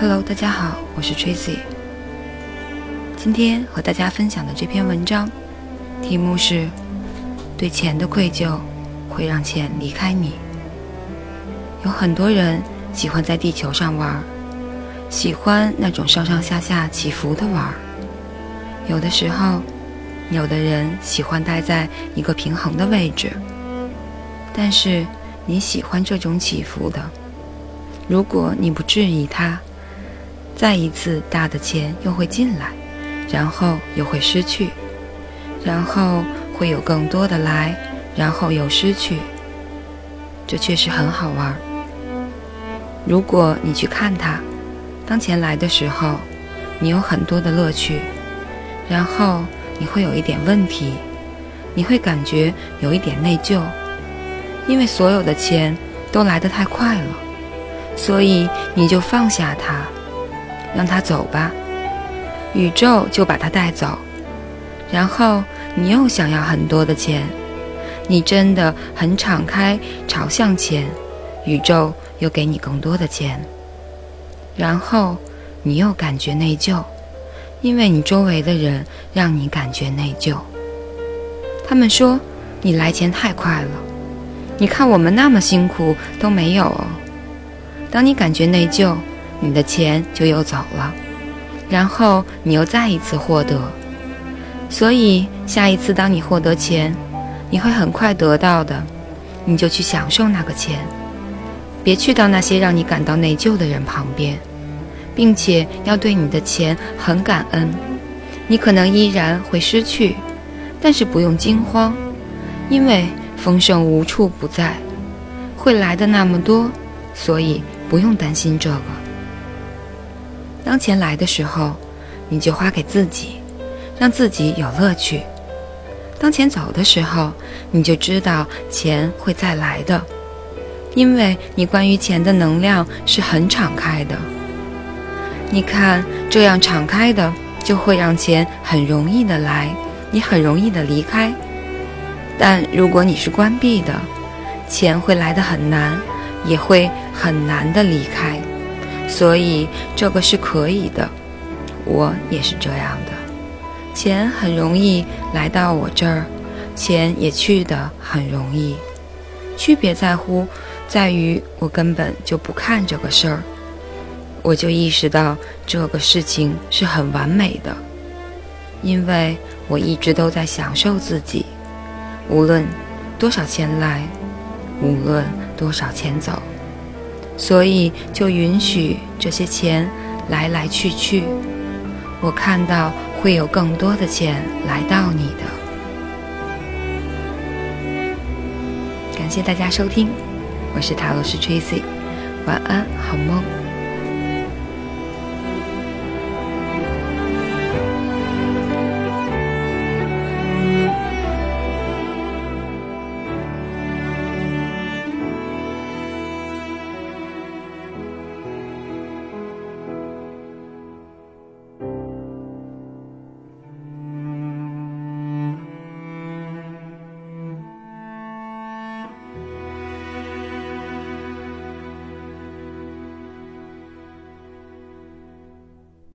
Hello，大家好，我是 Tracy。今天和大家分享的这篇文章，题目是“对钱的愧疚会让钱离开你”。有很多人喜欢在地球上玩，喜欢那种上上下下起伏的玩。有的时候，有的人喜欢待在一个平衡的位置。但是你喜欢这种起伏的，如果你不质疑它。再一次大的钱又会进来，然后又会失去，然后会有更多的来，然后又失去。这确实很好玩。如果你去看它，当钱来的时候，你有很多的乐趣，然后你会有一点问题，你会感觉有一点内疚，因为所有的钱都来得太快了，所以你就放下它。让他走吧，宇宙就把他带走。然后你又想要很多的钱，你真的很敞开朝向钱，宇宙又给你更多的钱。然后你又感觉内疚，因为你周围的人让你感觉内疚。他们说你来钱太快了，你看我们那么辛苦都没有。当你感觉内疚。你的钱就又走了，然后你又再一次获得，所以下一次当你获得钱，你会很快得到的，你就去享受那个钱，别去到那些让你感到内疚的人旁边，并且要对你的钱很感恩。你可能依然会失去，但是不用惊慌，因为丰盛无处不在，会来的那么多，所以不用担心这个。当钱来的时候，你就花给自己，让自己有乐趣；当钱走的时候，你就知道钱会再来的，因为你关于钱的能量是很敞开的。你看，这样敞开的就会让钱很容易的来，你很容易的离开；但如果你是关闭的，钱会来的很难，也会很难的离开。所以这个是可以的，我也是这样的。钱很容易来到我这儿，钱也去的很容易。区别在乎，在于我根本就不看这个事儿，我就意识到这个事情是很完美的，因为我一直都在享受自己，无论多少钱来，无论多少钱走。所以，就允许这些钱来来去去。我看到会有更多的钱来到你的。感谢大家收听，我是塔罗师 Tracy，晚安，好梦。